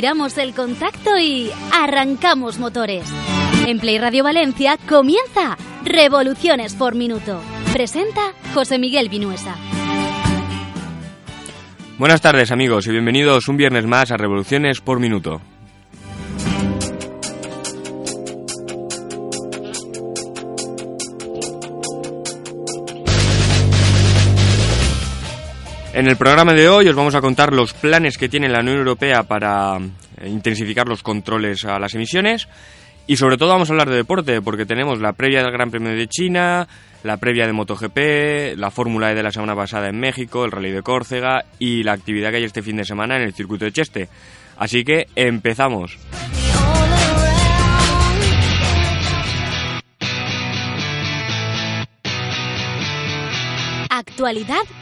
Giramos el contacto y arrancamos motores. En Play Radio Valencia comienza Revoluciones por Minuto. Presenta José Miguel Vinuesa. Buenas tardes amigos y bienvenidos un viernes más a Revoluciones por Minuto. En el programa de hoy os vamos a contar los planes que tiene la Unión Europea para eh, intensificar los controles a las emisiones y sobre todo vamos a hablar de deporte porque tenemos la previa del Gran Premio de China, la previa de MotoGP, la Fórmula E de la semana pasada en México, el Rally de Córcega y la actividad que hay este fin de semana en el circuito de Cheste. Así que empezamos.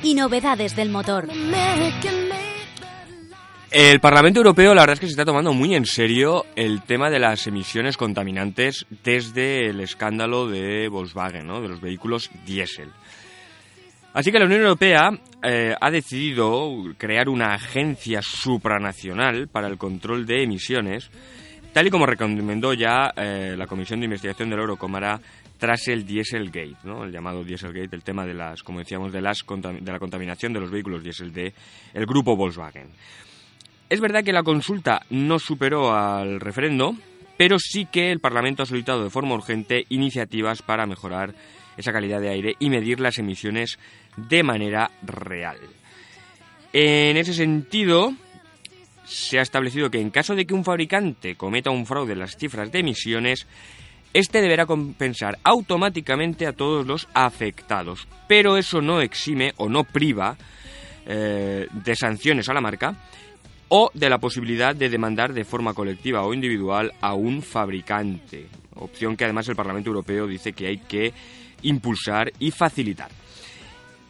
Y novedades del motor. El Parlamento Europeo la verdad es que se está tomando muy en serio el tema de las emisiones contaminantes desde el escándalo de Volkswagen, ¿no? de los vehículos diésel. Así que la Unión Europea eh, ha decidido crear una agencia supranacional para el control de emisiones, tal y como recomendó ya eh, la Comisión de Investigación del Eurocámara tras el Dieselgate, ¿no? el llamado Dieselgate, el tema de las, como decíamos, de, las, de la contaminación de los vehículos diésel de el grupo Volkswagen. Es verdad que la consulta no superó al referendo, pero sí que el Parlamento ha solicitado de forma urgente iniciativas para mejorar esa calidad de aire y medir las emisiones de manera real. En ese sentido, se ha establecido que en caso de que un fabricante cometa un fraude en las cifras de emisiones, este deberá compensar automáticamente a todos los afectados, pero eso no exime o no priva eh, de sanciones a la marca o de la posibilidad de demandar de forma colectiva o individual a un fabricante, opción que además el Parlamento Europeo dice que hay que impulsar y facilitar.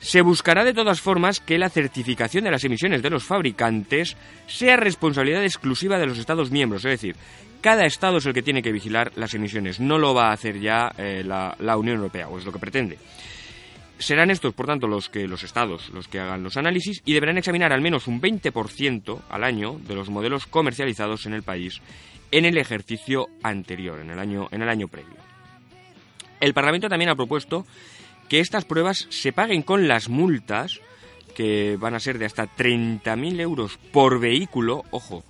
Se buscará de todas formas que la certificación de las emisiones de los fabricantes sea responsabilidad exclusiva de los Estados miembros, es decir, cada Estado es el que tiene que vigilar las emisiones, no lo va a hacer ya eh, la, la Unión Europea, o es lo que pretende. Serán estos, por tanto, los que los estados los que hagan los análisis y deberán examinar al menos un 20% al año de los modelos comercializados en el país en el ejercicio anterior, en el año, en el año previo. El Parlamento también ha propuesto que estas pruebas se paguen con las multas, que van a ser de hasta 30.000 euros por vehículo, ojo,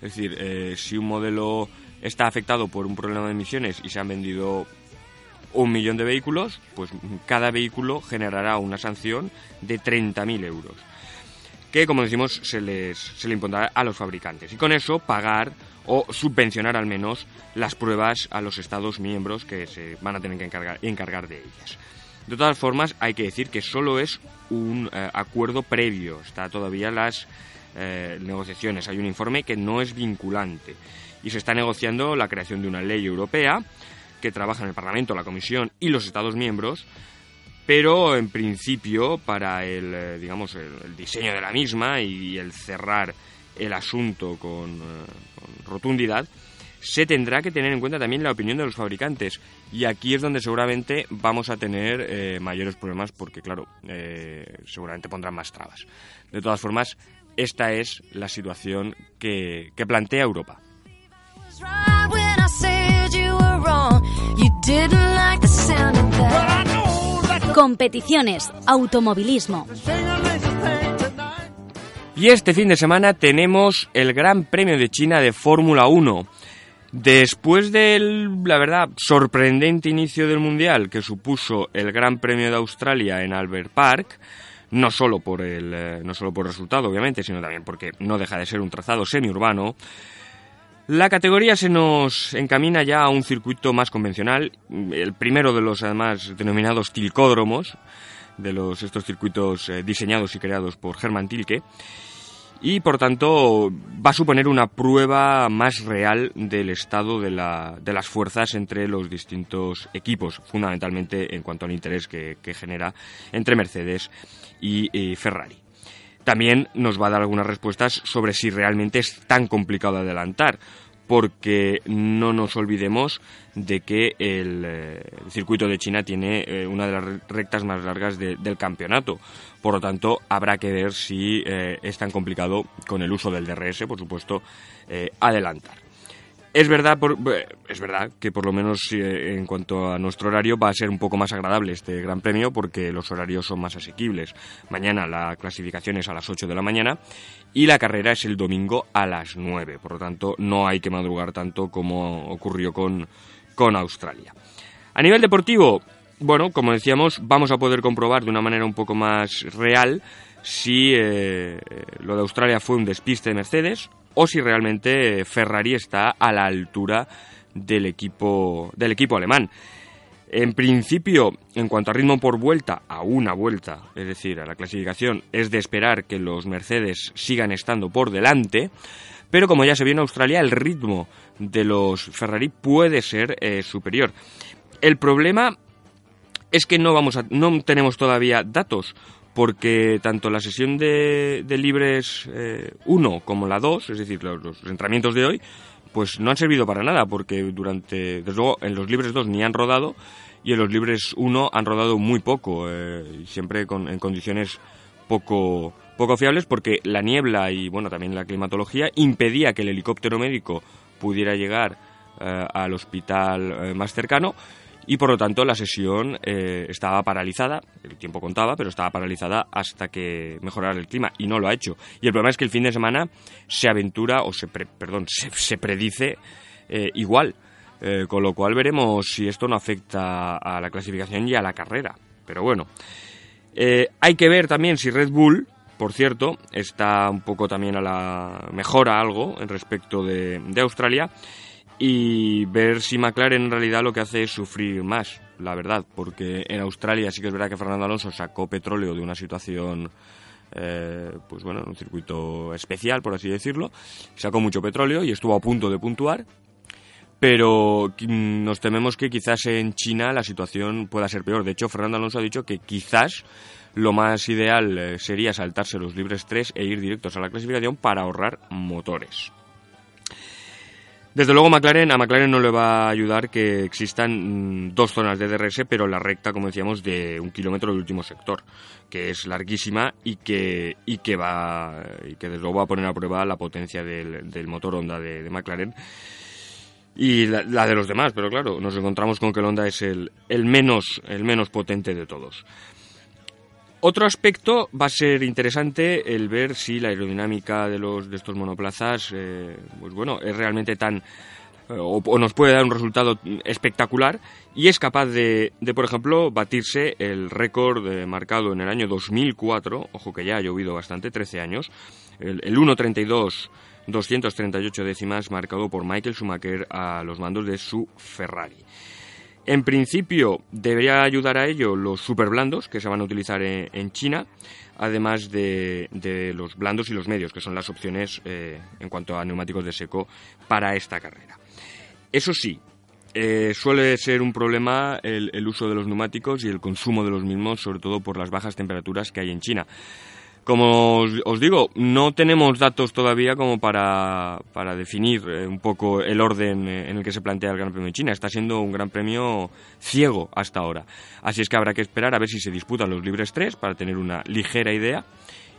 es decir, eh, si un modelo está afectado por un problema de emisiones y se han vendido un millón de vehículos, pues cada vehículo generará una sanción de 30.000 euros, que como decimos se les se le impondrá a los fabricantes y con eso pagar o subvencionar al menos las pruebas a los Estados miembros que se van a tener que encargar, encargar de ellas. De todas formas, hay que decir que solo es un eh, acuerdo previo, está todavía las eh, negociaciones, hay un informe que no es vinculante. Y se está negociando la creación de una ley europea que trabaja en el Parlamento, la Comisión y los Estados miembros, pero en principio para el, eh, digamos, el, diseño de la misma y el cerrar el asunto con, con, rotundidad, se tendrá que tener en cuenta también la opinión de los fabricantes. Y aquí es donde seguramente vamos a tener eh, mayores problemas porque, claro, eh, seguramente pondrán más trabas. De todas formas, esta es la situación que, que plantea Europa. Competiciones, automovilismo. Y este fin de semana tenemos el Gran Premio de China de Fórmula 1. Después del, la verdad, sorprendente inicio del Mundial que supuso el Gran Premio de Australia en Albert Park, no solo por el, eh, no solo por resultado, obviamente, sino también porque no deja de ser un trazado semiurbano, la categoría se nos encamina ya a un circuito más convencional, el primero de los además denominados tilcódromos, de los, estos circuitos eh, diseñados y creados por Hermann Tilke y por tanto va a suponer una prueba más real del estado de, la, de, las fuerzas entre los distintos equipos, fundamentalmente en cuanto al interés que, genera entre Mercedes y, Ferrari. También nos va a dar algunas respuestas sobre si realmente es tan complicado adelantar, porque no nos olvidemos de que el, eh, circuito de China tiene eh, una de las rectas más largas del campeonato. Por lo tanto, habrá que ver si eh, es tan complicado con el uso del DRS, por supuesto, adelantar. Es verdad, es verdad que por lo menos eh, en cuanto a nuestro horario va a ser un poco más agradable este Gran Premio porque los horarios son más asequibles. Mañana la clasificación es a las 8 de la mañana y la carrera es el domingo a las 9. Por lo tanto, no hay que madrugar tanto como ocurrió con, con Australia. A nivel deportivo, bueno, como decíamos, vamos a poder comprobar de una manera un poco más real si eh, lo de Australia fue un despiste de Mercedes o si realmente Ferrari está a la altura del equipo, del equipo alemán. En principio, en cuanto a ritmo por vuelta, a una vuelta, es decir, a la clasificación, es de esperar que los Mercedes sigan estando por delante, pero como ya se vio en Australia, el ritmo de los Ferrari puede ser eh, superior. El problema es que no, vamos a, no tenemos todavía datos, porque tanto la sesión de, libres 1 eh, como la 2, es decir, los, entrenamientos de hoy, pues no han servido para nada, porque durante, desde luego, en los libres 2 ni han rodado y en los libres 1 han rodado muy poco, eh, siempre en condiciones poco, poco fiables, porque la niebla y, bueno, también la climatología impedía que el helicóptero médico pudiera llegar eh, al hospital más cercano y por lo tanto la sesión eh, estaba paralizada, el tiempo contaba, pero estaba paralizada hasta que mejorara el clima y no lo ha hecho. Y el problema es que el fin de semana se aventura, o se, perdón, se, predice eh, igual, eh, con lo cual veremos si esto no afecta a la clasificación y a la carrera. Pero bueno, hay que ver también si Red Bull, por cierto, está un poco también a la mejora algo en respecto de, de Australia y ver si McLaren en realidad lo que hace es sufrir más, la verdad, porque en Australia sí que es verdad que Fernando Alonso sacó petróleo de una situación, eh, pues bueno, un circuito especial, por así decirlo, sacó mucho petróleo y estuvo a punto de puntuar, pero nos tememos que quizás en China la situación pueda ser peor. De hecho, Fernando Alonso ha dicho que quizás lo más ideal eh, sería saltarse los libres 3 e ir directos a la clasificación para ahorrar motores. Desde luego McLaren, a McLaren no le va a ayudar que existan mm, dos zonas de DRS, pero la recta, como decíamos, de un kilómetro del último sector, que es larguísima y que, y que va y que desde luego va a poner a prueba la potencia del, motor Honda de, McLaren y la, de los demás, pero claro, nos encontramos con que el Honda es el, el, menos, el menos potente de todos. Otro aspecto va a ser interesante el ver si la aerodinámica de los de estos monoplazas, eh, pues bueno, es realmente tan eh, o, nos puede dar un resultado espectacular y es capaz de, de por ejemplo, batirse el récord eh, marcado en el año 2004, ojo que ya ha llovido bastante, 13 años, el, el 1.32 238 décimas marcado por Michael Schumacher a los mandos de su Ferrari. En principio debería ayudar a ello los super blandos que se van a utilizar en, China, además de, los blandos y los medios, que son las opciones eh, en cuanto a neumáticos de seco para esta carrera. Eso sí, eh, suele ser un problema el, uso de los neumáticos y el consumo de los mismos, sobre todo por las bajas temperaturas que hay en China. Como os, digo, no tenemos datos todavía como para, para definir eh, un poco el orden eh, en el que se plantea el Gran Premio de China. Está siendo un Gran Premio ciego hasta ahora. Así es que habrá que esperar a ver si se disputan los libres 3 para tener una ligera idea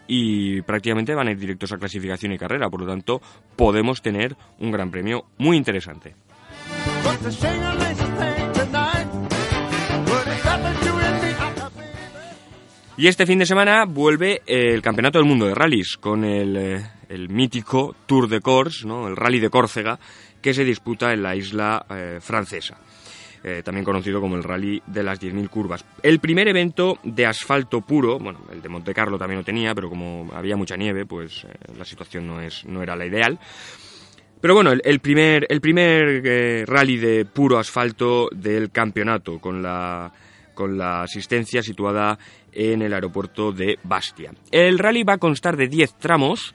y prácticamente van a ir directos a clasificación y carrera. Por lo tanto, podemos tener un Gran Premio muy interesante. Y este fin de semana vuelve el Campeonato del Mundo de Rallys con el, eh, mítico Tour de Corse, ¿no? el Rally de Córcega, que se disputa en la isla eh, francesa. Eh, también conocido como el Rally de las 10.000 curvas. El primer evento de asfalto puro, bueno, el de Monte Carlo también lo tenía, pero como había mucha nieve, pues la situación no, es, no era la ideal. Pero bueno, el, primer, el primer rally de puro asfalto del campeonato, con la con la asistencia situada en el aeropuerto de Bastia. El rally va a constar de 10 tramos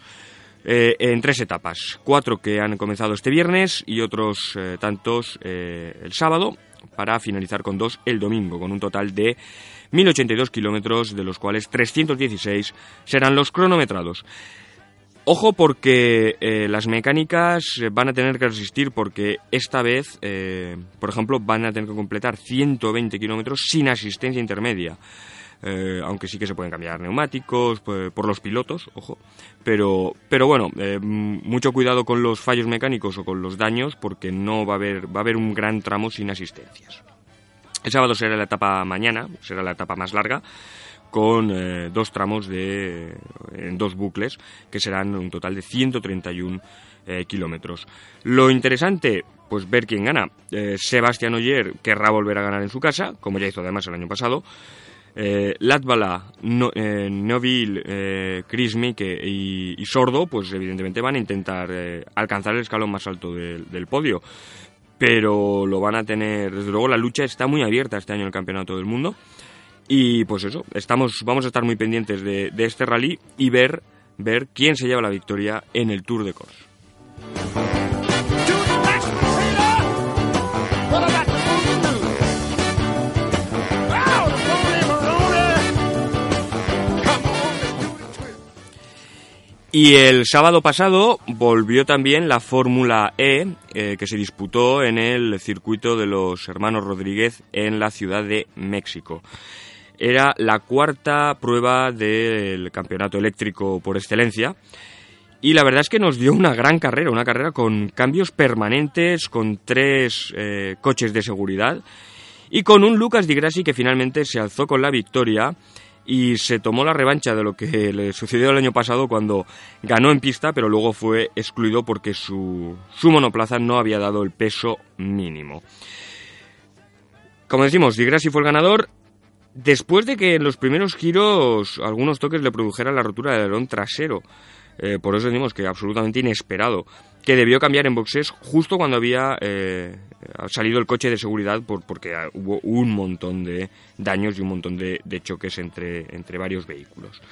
eh, en tres etapas, cuatro que han comenzado este viernes y otros eh, tantos eh, el sábado, para finalizar con dos el domingo, con un total de 1.082 kilómetros, de los cuales 316 serán los cronometrados. Ojo porque las mecánicas van a tener que resistir porque esta vez, por ejemplo, van a tener que completar 120 kilómetros sin asistencia intermedia. Eh, aunque sí que se pueden cambiar neumáticos pues, por los pilotos, ojo. Pero, pero bueno, eh, mucho cuidado con los fallos mecánicos o con los daños, porque no va a haber, va a haber un gran tramo sin asistencias. El sábado será la etapa mañana, será la etapa más larga, con eh, dos tramos de, en dos bucles, que serán un total de 131 kilómetros. Lo interesante, pues ver quién gana. Sebastián Oyer querrá volver a ganar en su casa, como ya hizo además el año pasado. Eh, Latvala, no, eh, Noville, eh, y, Sordo, pues evidentemente van a intentar eh, alcanzar el escalón más alto del, podio. Pero lo van a tener, desde luego la lucha está muy abierta este año en el Campeonato del Mundo. Y pues eso, estamos, vamos a estar muy pendientes de, este rally y ver, ver quién se lleva la victoria en el Tour de Corse. Y el sábado pasado volvió también la Fórmula E, eh, que se disputó en el circuito de los hermanos Rodríguez en la Ciudad de México. Era la cuarta prueba del campeonato eléctrico por excelencia. Y la verdad es que nos dio una gran carrera, una carrera con cambios permanentes, con tres eh, coches de seguridad y con un Lucas Di Grassi que finalmente se alzó con la victoria y se tomó la revancha de lo que le sucedió el año pasado cuando ganó en pista, pero luego fue excluido porque su, su monoplaza no había dado el peso mínimo. Como decimos, Di Grassi fue el ganador. Después de que en los primeros giros algunos toques le produjeran la rotura del alerón trasero, eh, por eso decimos que absolutamente inesperado, que debió cambiar en boxes justo cuando había eh, salido el coche de seguridad por, porque hubo un montón de daños y un montón de, choques entre, entre varios vehículos.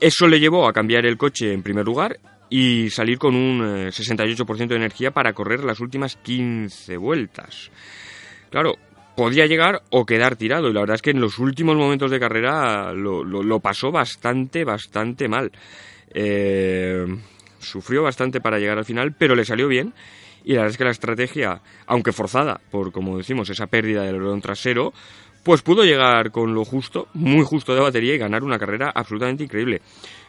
Eso le llevó a cambiar el coche en primer lugar y salir con un 68% eh, de energía para correr las últimas 15 vueltas. Claro, podía llegar o quedar tirado y la verdad es que en los últimos momentos de carrera lo, pasó bastante, bastante mal. Eh, sufrió bastante para llegar al final, pero le salió bien. Y la verdad es que la estrategia, aunque forzada por, como decimos, esa pérdida del alerón trasero, pues pudo llegar con lo justo, muy justo de batería y ganar una carrera absolutamente increíble.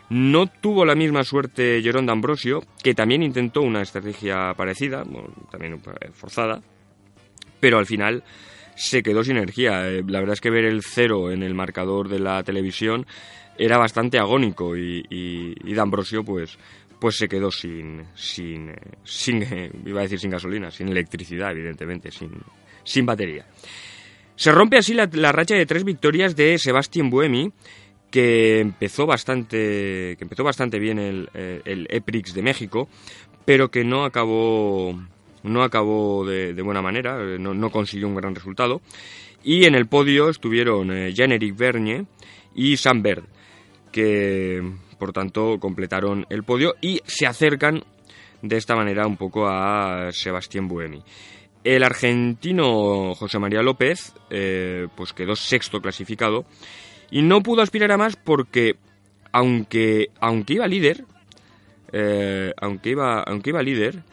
No tuvo la misma suerte Jerón D'Ambrosio, que también intentó una estrategia parecida, también forzada, pero al final se quedó sin energía. Eh, la verdad es que ver el cero en el marcador de la televisión era bastante agónico y, y, D'Ambrosio pues pues se quedó sin sin sin iba a decir sin gasolina sin electricidad evidentemente sin sin batería se rompe así la, racha de tres victorias de Sebastián Buemi que empezó bastante que empezó bastante bien el, el EPRIX de México pero que no acabó no acabó de, buena manera no, no, consiguió un gran resultado y en el podio estuvieron eh, Jean-Éric Vergne y Sam Bird que por tanto completaron el podio y se acercan de esta manera un poco a Sebastián Buemi. El argentino José María López eh, pues quedó sexto clasificado y no pudo aspirar a más porque aunque, aunque iba líder, eh, aunque, iba, aunque iba líder,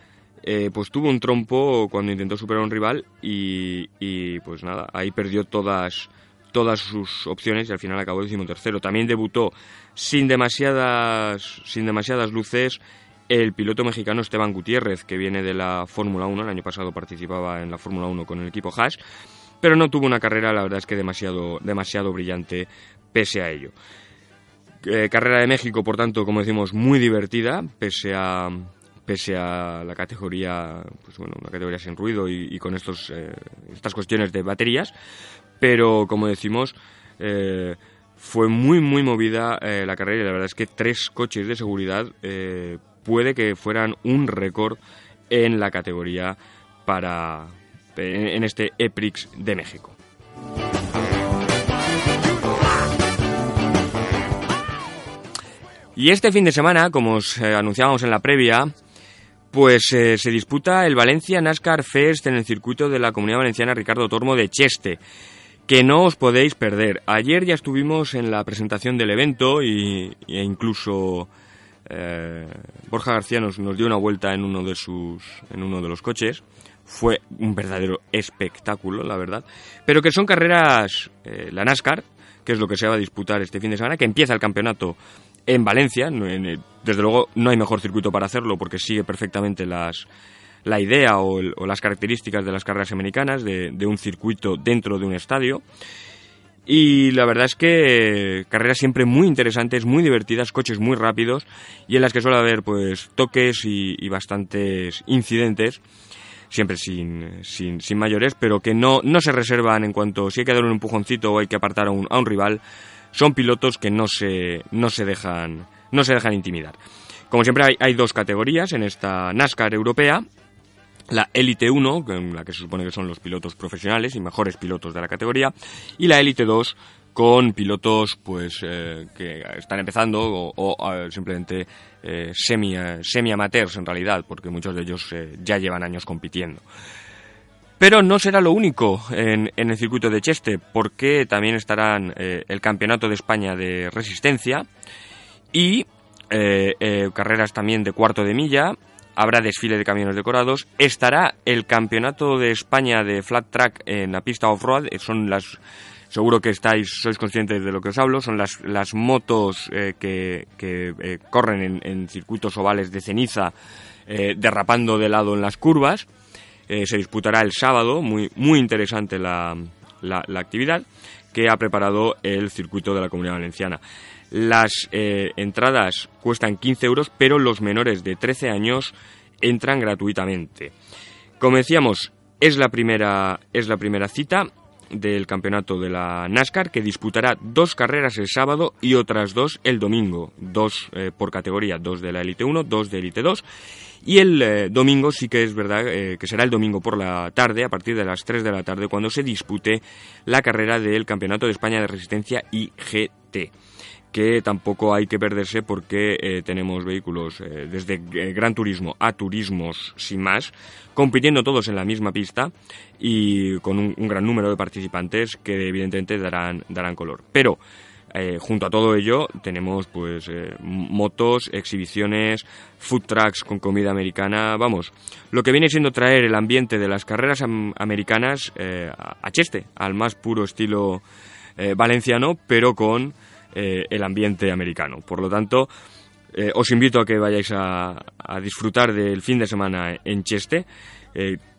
eh, pues tuvo un trompo cuando intentó superar a un rival y, y pues nada, ahí perdió todas, todas sus opciones y al final acabó decimotercero. También debutó sin demasiadas, sin demasiadas luces el piloto mexicano Esteban Gutiérrez, que viene de la Fórmula 1, el año pasado participaba en la Fórmula 1 con el equipo Haas, pero no tuvo una carrera, la verdad es que demasiado, demasiado brillante pese a ello. Eh, carrera de México, por tanto, como decimos, muy divertida, pese a, pese a la categoría, pues bueno, una categoría sin ruido y, con estos, eh, estas cuestiones de baterías, pero como decimos, eh, fue muy, muy movida eh, la carrera y la verdad es que tres coches de seguridad puede que fueran un récord en la categoría para en, en este EPRIX de México. Y este fin de semana, como os anunciábamos en la previa, pues eh, se disputa el Valencia NASCAR Fest en el circuito de la Comunidad Valenciana Ricardo Tormo de Cheste, que no os podéis perder. Ayer ya estuvimos en la presentación del evento y, e incluso eh, Borja García nos, nos, dio una vuelta en uno de sus en uno de los coches. Fue un verdadero espectáculo, la verdad. Pero que son carreras, eh, la NASCAR, que es lo que se va a disputar este fin de semana, que empieza el campeonato en Valencia. Desde luego no hay mejor circuito para hacerlo porque sigue perfectamente las, la idea o, las características de las carreras americanas, de, un circuito dentro de un estadio. Y la verdad es que carreras siempre muy interesantes, muy divertidas, coches muy rápidos y en las que suele haber pues toques y, bastantes incidentes, siempre sin, sin, sin, mayores, pero que no, no se reservan en cuanto si hay que dar un empujoncito o hay que apartar a un, a un rival, son pilotos que no se, no se, dejan, no se dejan intimidar. Como siempre hay, dos categorías en esta NASCAR europea, la Elite 1, en la que se supone que son los pilotos profesionales y mejores pilotos de la categoría, y la Elite 2 con pilotos pues eh, que están empezando o, simplemente eh, semi, semi amateurs en realidad, porque muchos de ellos eh, ya llevan años compitiendo. Pero no será lo único en, el circuito de Cheste, porque también estarán eh, el Campeonato de España de Resistencia y eh, eh, carreras también de cuarto de milla. Habrá desfile de camiones decorados. Estará el Campeonato de España de Flat Track en la pista off-road. Son las seguro que estáis, sois conscientes de lo que os hablo, son las, las motos que, corren en, en, circuitos ovales de ceniza, derrapando de lado en las curvas. Eh, se disputará el sábado, muy, muy interesante la, la, actividad que ha preparado el circuito de la Comunidad Valenciana. Las eh, entradas cuestan 15 euros, pero los menores de 13 años entran gratuitamente. Como decíamos, es la primera, es la primera cita del campeonato de la NASCAR que disputará dos carreras el sábado y otras dos el domingo, dos eh, por categoría, dos de la Elite 1, dos de Elite 2 y el eh, domingo sí que es verdad eh, que será el domingo por la tarde, a partir de las 3 de la tarde, cuando se dispute la carrera del Campeonato de España de Resistencia IGT que tampoco hay que perderse porque eh, tenemos vehículos desde gran turismo a turismos sin más, compitiendo todos en la misma pista y con un, gran número de participantes que evidentemente darán, darán color. Pero eh, junto a todo ello tenemos pues eh, motos, exhibiciones, food trucks con comida americana, vamos, lo que viene siendo traer el ambiente de las carreras americanas eh, a Cheste, al más puro estilo valenciano, pero con el ambiente americano. Por lo tanto, os invito a que vayáis a, disfrutar del fin de semana en Cheste,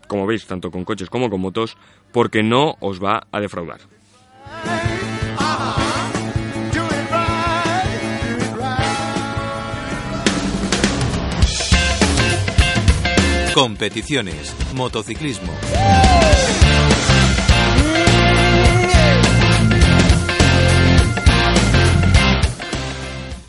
como veis, tanto con coches como con motos, porque no os va a defraudar. Competiciones, motociclismo.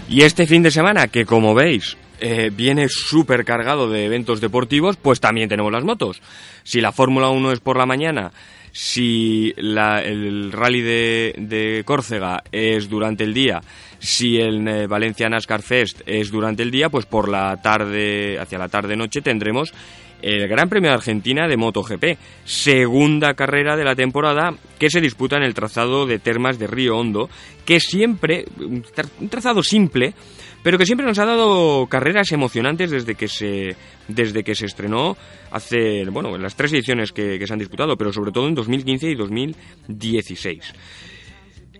Y este fin de semana, que como veis, eh, viene súper cargado de eventos deportivos, pues también tenemos las motos. Si la Fórmula 1 es por la mañana, si el rally de, Córcega es durante el día, si el eh, Valencia NASCAR Fest es durante el día, pues por la tarde, hacia la tarde-noche tendremos el Gran Premio de Argentina de MotoGP, segunda carrera de la temporada que se disputa en el trazado de Termas de Río Hondo, que siempre, un trazado simple, pero que siempre nos ha dado carreras emocionantes desde que se, desde que se estrenó hace, bueno, en las tres ediciones que, se han disputado, pero sobre todo en 2015 y 2016.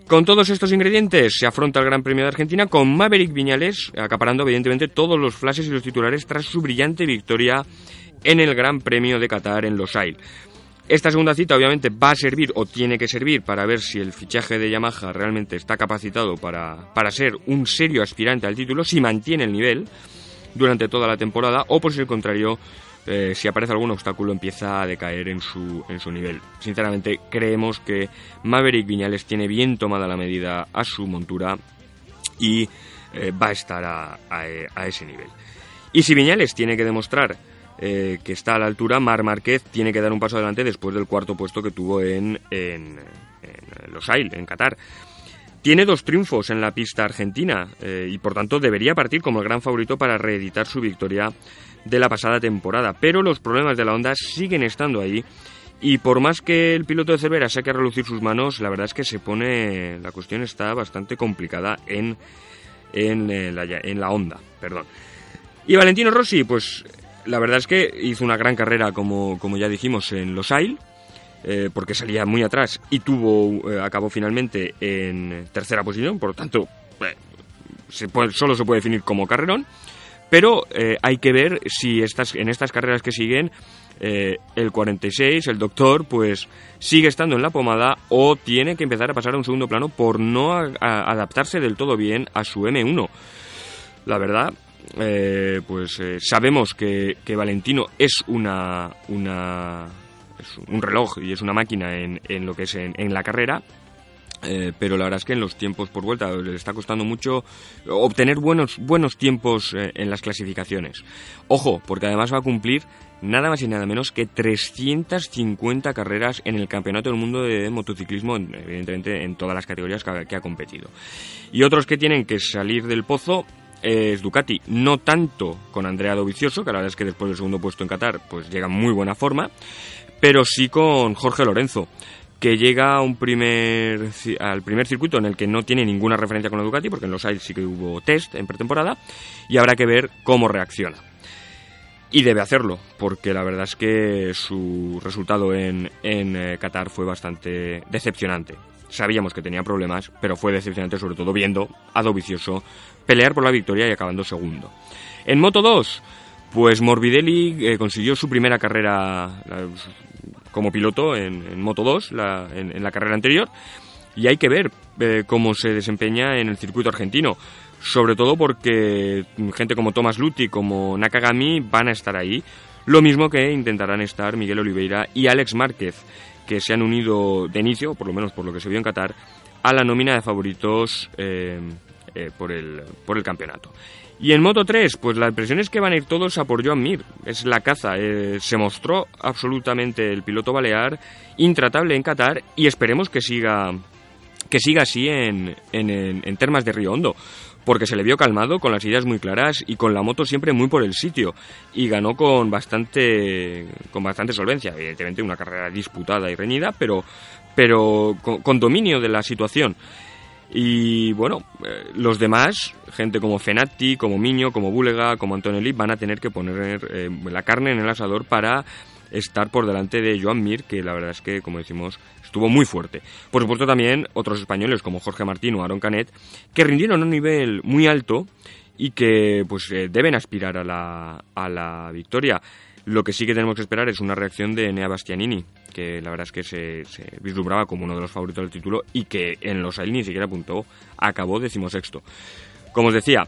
Con todos estos ingredientes se afronta el Gran Premio de Argentina con Maverick Viñales acaparando evidentemente todos los flashes y los titulares tras su brillante victoria en el Gran Premio de Qatar en Losail. Esta segunda cita obviamente va a servir o tiene que servir para ver si el fichaje de Yamaha realmente está capacitado para, para ser un serio aspirante al título, si mantiene el nivel durante toda la temporada o por si el contrario, eh, si aparece algún obstáculo empieza a decaer en su, en su nivel. Sinceramente creemos que Maverick Viñales tiene bien tomada la medida a su montura y eh, va a estar a, a ese nivel. Y si Viñales tiene que demostrar eh, que está a la altura, Mar Márquez tiene que dar un paso adelante después del cuarto puesto que tuvo en, en, en Los Ail, en Qatar. tiene dos triunfos en la pista argentina eh, y por tanto debería partir como el gran favorito para reeditar su victoria de la pasada temporada. Pero los problemas de la Honda siguen estando ahí y por más que el piloto de Cervera saque a relucir sus manos, la verdad es que se pone. La cuestión está bastante complicada en, en, eh, la, en la Honda. Perdón. Y Valentino Rossi, pues la verdad es que hizo una gran carrera, como, como ya dijimos, en Los Ailes. Eh, porque salía muy atrás y tuvo eh, acabó finalmente en tercera posición, por lo tanto se solo se puede definir como carrerón. Pero hay que ver si estas, en estas carreras que siguen eh, el 46, el doctor, pues sigue estando en la pomada o tiene que empezar a pasar a un segundo plano por no adaptarse del todo bien a su M1. La verdad, eh, pues eh, sabemos que, Valentino es una, es un reloj y es una máquina en, lo que es en la carrera eh, pero la verdad es que en los tiempos por vuelta le está costando mucho obtener buenos, buenos tiempos en las clasificaciones. Ojo, porque además va a cumplir nada más y nada menos que 350 carreras en el Campeonato del Mundo de Motociclismo, evidentemente en todas las categorías que ha competido. Y otros que tienen que salir del pozo es Ducati, no tanto con Andrea Dovizioso, que la verdad es que después del segundo puesto en Qatar pues llega muy buena forma, pero sí con Jorge Lorenzo que llega a un primer, al primer circuito en el que no tiene ninguna referencia con la Ducati, porque en los Ailes sí que hubo test en pretemporada, y habrá que ver cómo reacciona. Y debe hacerlo, porque la verdad es que su resultado en, en eh, Qatar fue bastante decepcionante. Sabíamos que tenía problemas, pero fue decepcionante sobre todo viendo a Dovizioso pelear por la victoria y acabando segundo. En Moto 2, pues Morbidelli eh, consiguió su primera carrera, como piloto en, Moto 2 en, la carrera anterior y hay que ver eh, cómo se desempeña en el circuito argentino. Sobre todo porque gente como Thomas Lutti, como Nakagami van a estar ahí. Lo mismo que intentarán estar Miguel Oliveira y Alex Márquez, que se han unido de inicio, por lo menos por lo que se vio en Qatar, a la nómina de favoritos eh, eh, por, el, por el campeonato. Y en Moto 3, pues la impresión es que van a ir todos a por Joan Mir. Es la caza. Eh, se mostró absolutamente el piloto balear intratable en Qatar y esperemos que siga, que siga así en, en, en termas de Río Hondo. Porque se le vio calmado, con las ideas muy claras y con la moto siempre muy por el sitio. Y ganó con bastante, con bastante solvencia. Evidentemente una carrera disputada y reñida, pero, pero con dominio de la situación. Y bueno, eh, los demás, gente como Fenati, como Miño, como Búlega, como Antonelli, van a tener que poner eh, la carne en el asador para estar por delante de Joan Mir, que la verdad es que, como decimos, estuvo muy fuerte. Por supuesto también otros españoles como Jorge Martín o Aaron Canet, que rindieron a un nivel muy alto y que pues eh, deben aspirar a la, a la victoria. Lo que sí que tenemos que esperar es una reacción de Nea Bastianini, que la verdad es que se, vislumbraba como uno de los favoritos del título y que en los AIL ni siquiera apuntó, acabó decimosexto. Como os decía,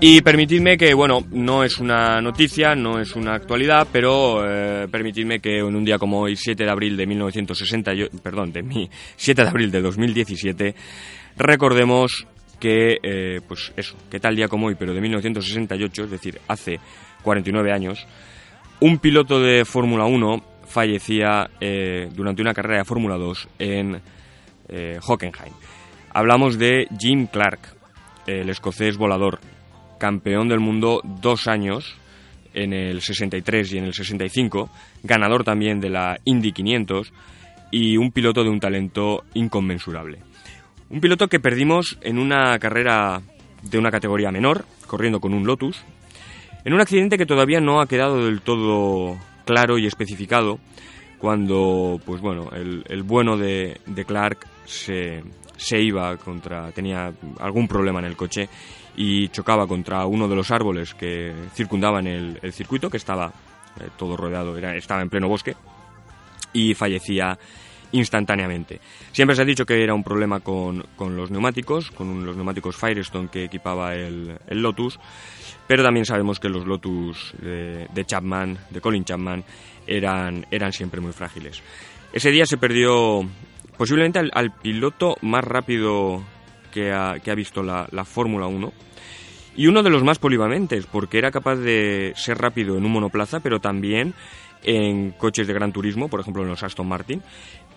Y permitidme que, bueno, no es una noticia, no es una actualidad, pero eh, permitidme que en un día como hoy, 7 de abril de 1960, perdón, de mi 7 de abril de 2017, recordemos que, eh, pues eso, que tal día como hoy, pero de 1968, es decir, hace 49 años, un piloto de Fórmula 1 fallecía eh, durante una carrera de Fórmula 2 en eh, Hockenheim. Hablamos de Jim Clark, el escocés volador, campeón del mundo dos años, en el 63 y en el 65, ganador también de la Indy 500 y un piloto de un talento inconmensurable. Un piloto que perdimos en una carrera de una categoría menor, corriendo con un Lotus, en un accidente que todavía no ha quedado del todo claro y especificado, cuando, pues bueno, el, bueno de, Clark se, iba contra, tenía algún problema en el coche y chocaba contra uno de los árboles que circundaban el, circuito, que estaba eh, todo rodeado, era, estaba en pleno bosque, y fallecía instantáneamente. Siempre se ha dicho que era un problema con, los neumáticos, con los neumáticos Firestone que equipaba el, Lotus, pero también sabemos que los Lotus de, Chapman, de Colin Chapman, eran, eran siempre muy frágiles. Ese día se perdió posiblemente al, piloto más rápido que ha, visto la, la Fórmula 1 y uno de los más polivalentes, porque era capaz de ser rápido en un monoplaza, pero también en coches de gran turismo, por ejemplo en los Aston Martin,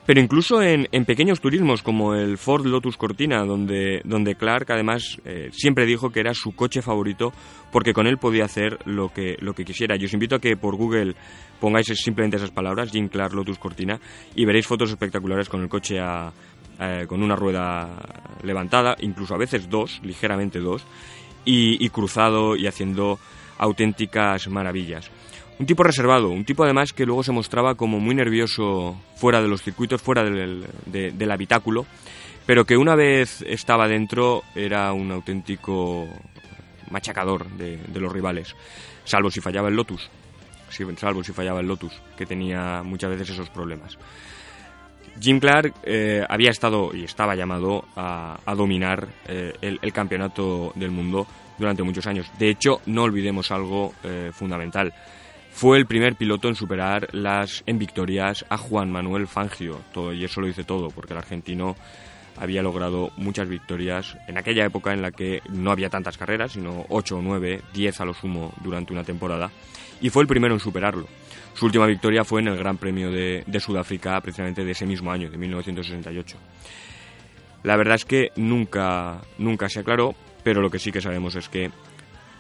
pero incluso en, pequeños turismos como el Ford Lotus Cortina, donde, donde Clark además eh, siempre dijo que era su coche favorito porque con él podía hacer lo que, lo que quisiera. Yo os invito a que por Google pongáis simplemente esas palabras, Jim Clark Lotus Cortina, y veréis fotos espectaculares con el coche con una rueda levantada, incluso a veces dos, ligeramente dos, y cruzado y haciendo auténticas maravillas. Un tipo reservado, un tipo además que luego se mostraba como muy nervioso fuera de los circuitos, fuera del, habitáculo, pero que una vez estaba dentro era un auténtico machacador de, los rivales, salvo si fallaba el Lotus, salvo si fallaba el Lotus, que tenía muchas veces esos problemas. Jim Clark eh, había estado y estaba llamado a, dominar eh, el, campeonato del mundo durante muchos años. De hecho, no olvidemos algo eh, fundamental. Fue el primer piloto en superar las en victorias a Juan Manuel Fangio, todo, y eso lo dice todo, porque el argentino había logrado muchas victorias en aquella época en la que no había tantas carreras, sino 8 o 9, 10 a lo sumo durante una temporada, y fue el primero en superarlo. Su última victoria fue en el Gran Premio de, Sudáfrica, precisamente de ese mismo año, de 1968. La verdad es que nunca, nunca se aclaró, pero lo que sí que sabemos es que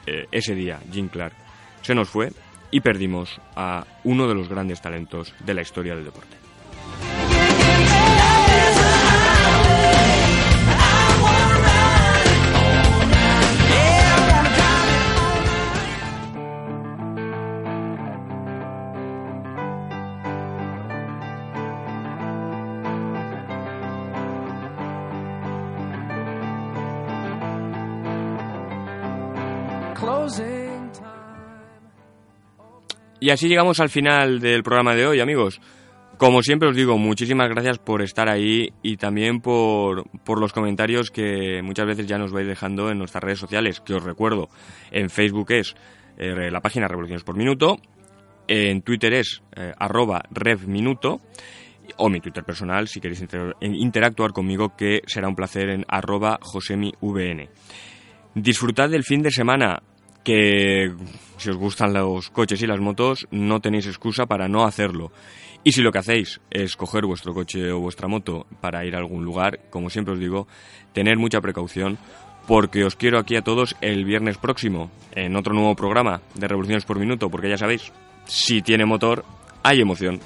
eh, ese día Jim Clark se nos fue y perdimos a uno de los grandes talentos de la historia del deporte. Y así llegamos al final del programa de hoy, amigos. Como siempre os digo, muchísimas gracias por estar ahí y también por, los comentarios que muchas veces ya nos vais dejando en nuestras redes sociales, que os recuerdo, en Facebook es eh, la página Revoluciones por Minuto, en Twitter es eh, arroba revminuto, o mi Twitter personal si queréis interactuar conmigo, que será un placer en arroba josemivn. Disfrutad del fin de semana, que si os gustan los coches y las motos, no tenéis excusa para no hacerlo. Y si lo que hacéis es coger vuestro coche o vuestra moto para ir a algún lugar, como siempre os digo, tener mucha precaución porque os quiero aquí a todos el viernes próximo en otro nuevo programa de Revoluciones por Minuto, porque ya sabéis, si tiene motor, hay emoción.